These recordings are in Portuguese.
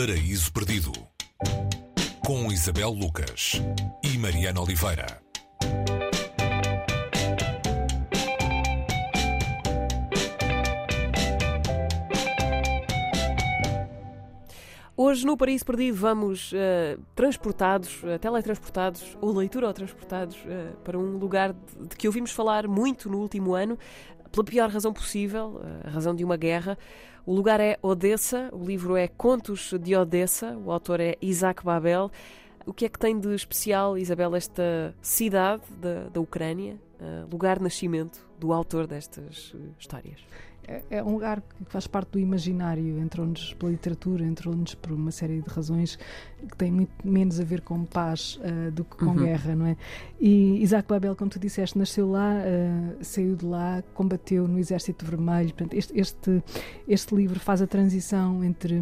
Paraíso Perdido com Isabel Lucas e Mariana Oliveira. Hoje no Paraíso Perdido vamos uh, transportados, uh, teletransportados ou leitura ou transportados uh, para um lugar de, de, que ouvimos falar muito no último ano, pela pior razão possível, a razão de uma guerra. O lugar é Odessa, o livro é Contos de Odessa, o autor é Isaac Babel. O que é que tem de especial, Isabel, esta cidade da, da Ucrânia, lugar de nascimento do autor destas histórias? É, é um lugar que faz parte do imaginário, entrou-nos pela literatura, entrou-nos por uma série de razões que têm muito menos a ver com paz uh, do que com uhum. guerra, não é? E Isaac Babel, como tu disseste, nasceu lá, uh, saiu de lá, combateu no Exército Vermelho. Portanto, este, este, este livro faz a transição entre,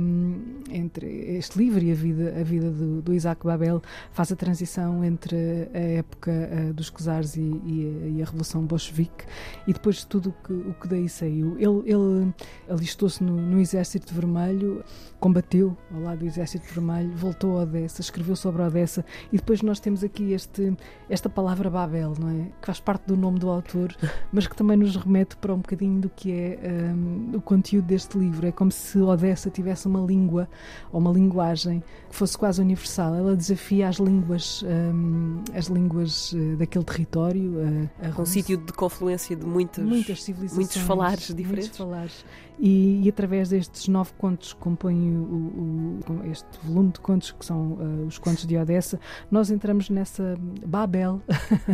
entre este livro e a vida, a vida do, do Isaac Babel, faz a transição entre a época uh, dos Czares e, e, e, a Revolução Bolchevique e depois tudo o que, o que daí saiu. Ele ele, ele alistou-se no, no, Exército Vermelho, combateu ao lado do Exército Vermelho, voltou a Odessa, escreveu sobre Odessa e depois nós temos aqui este, esta palavra Babel, não é? Que faz parte do nome do autor, mas que também nos remete para um bocadinho do que é um, o conteúdo deste livro. É como se Odessa tivesse uma língua ou uma linguagem que fosse quase universal. Ela desafia as línguas, um, as línguas uh, daquele território. Uh, um sítio de confluência de muitas, muitas civilizações, muitos falares diferentes muitos falares. E, e, através destes nove contos que compõem o, o, este volume de contos que são uh, os contos de Odessa, nós entramos nessa Babel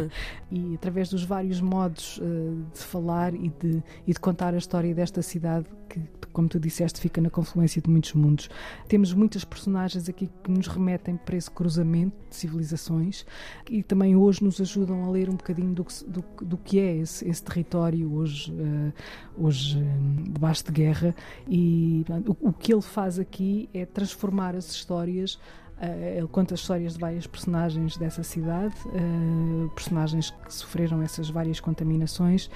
e através dos vários modos uh, de falar e de, e de contar a história desta cidade que, como tu disseste, fica na confluência de muitos mundos. Temos muitas personagens aqui que nos remetem para esse cruzamento de civilizações e também hoje nos ajudam a ler um bocadinho do, do, do que é esse, esse território hoje, uh, hoje um, debaixo de guerra e o, o que ele faz aqui é transformar as histórias Uh, ele conta as histórias de várias personagens dessa cidade, uh, personagens que sofreram essas várias contaminações,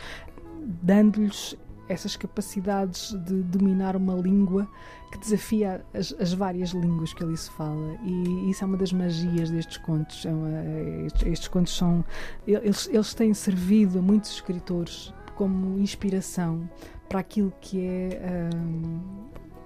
dando-lhes essas capacidades de dominar uma língua que desafia as, as, várias línguas que ali se fala. E isso é uma das magias destes contos é uma, estes, estes, contos são eles, eles têm servido a muitos escritores como inspiração para aquilo que é um,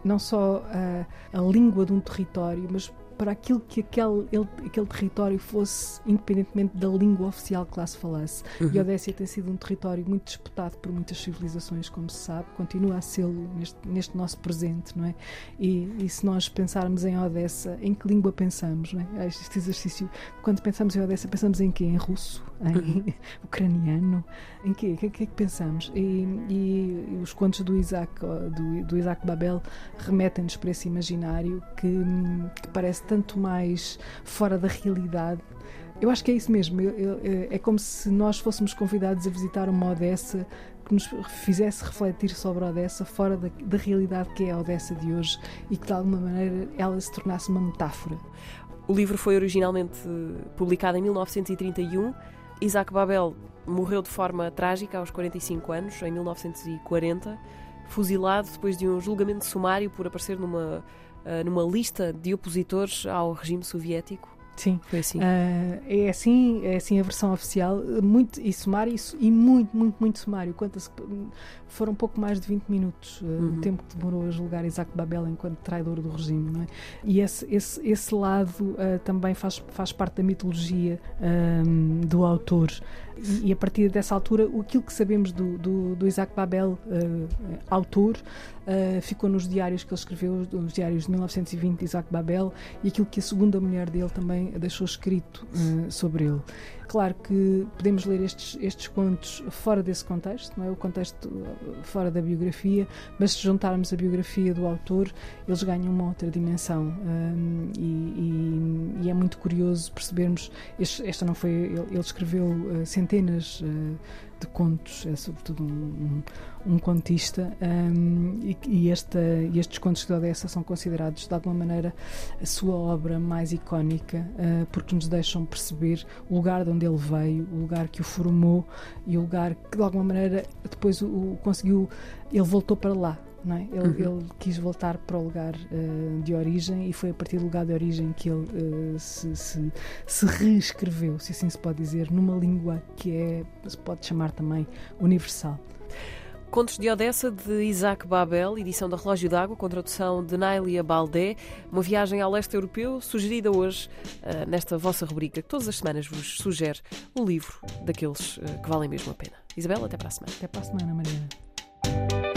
não só a, a língua de um território, mas para aquilo que aquele, ele, aquele território fosse, independentemente da língua oficial que lá se falasse. Uhum. E Odécia tem sido um território muito disputado por muitas civilizações, como se sabe, continua a ser neste, neste nosso presente, não é? E, e, se nós pensarmos em Odessa, em que língua pensamos, não é? Este exercício, quando pensamos em Odessa, pensamos em quê? Em russo? Em uhum. ucraniano? Em quê? O que, que é que pensamos? E, e, os contos do Isaac, do, do Isaac Babel remetem-nos para esse imaginário que, que parece tanto mais fora da realidade. Eu acho que é isso mesmo. é como se nós fôssemos convidados a visitar uma Odessa que nos fizesse refletir sobre a Odessa fora da, da realidade que é a Odessa de hoje e que de alguma maneira ela se tornasse uma metáfora. O livro foi originalmente publicado em 1931. Isaac Babel morreu de forma trágica aos 45 anos, em 1940, fuzilado depois de um julgamento sumário por aparecer numa uh, numa lista de opositores ao regime soviético? Sim, foi assim. Uh, é assim, é assim a versão oficial, muito e sumário e, muito, muito, muito sumário. Quantas foram pouco mais de 20 minutos, uh, uhum. o tempo que demorou a julgar Isaac Babel enquanto traidor do regime, não é? E esse, esse, esse lado uh, também faz, faz parte da mitologia um, do autor. E, e, a partir dessa altura, aquilo que sabemos do, do, do Isaac Babel, autor, ficou nos diários que ele escreveu, os diários de 1920 de Isaac Babel, e aquilo que a segunda mulher dele também deixou escrito uh, sobre ele. Claro que podemos ler estes, estes contos fora desse contexto, não é? O contexto eh, fora da biografia, mas se juntarmos a biografia do autor, eles ganham uma outra dimensão. E, muito curioso percebermos. Este, esta não foi. Ele, ele escreveu uh, centenas. Uh, de contos, é sobretudo um, um, um contista, um, e, e, esta, e estes contos de Odessa são considerados de alguma maneira a sua obra mais icónica, uh, porque nos deixam perceber o lugar de onde ele veio, o lugar que o formou e o lugar que de alguma maneira depois o, o conseguiu, ele voltou para lá é? Ele, uhum. ele quis voltar para o lugar uh, de origem e foi a partir do lugar de origem que ele uh, se, se, se, reescreveu, se assim se pode dizer, numa língua que é, se pode chamar também universal. Contos de Odessa de Isaac Babel, edição da Relógio d'Água, com tradução de Nailia Baldé. Uma viagem ao leste europeu, sugerida hoje uh, nesta vossa rubrica, que todas as semanas vos sugere um livro daqueles que valem mesmo a pena. Isabel, até para a semana. Até para a semana, Mariana.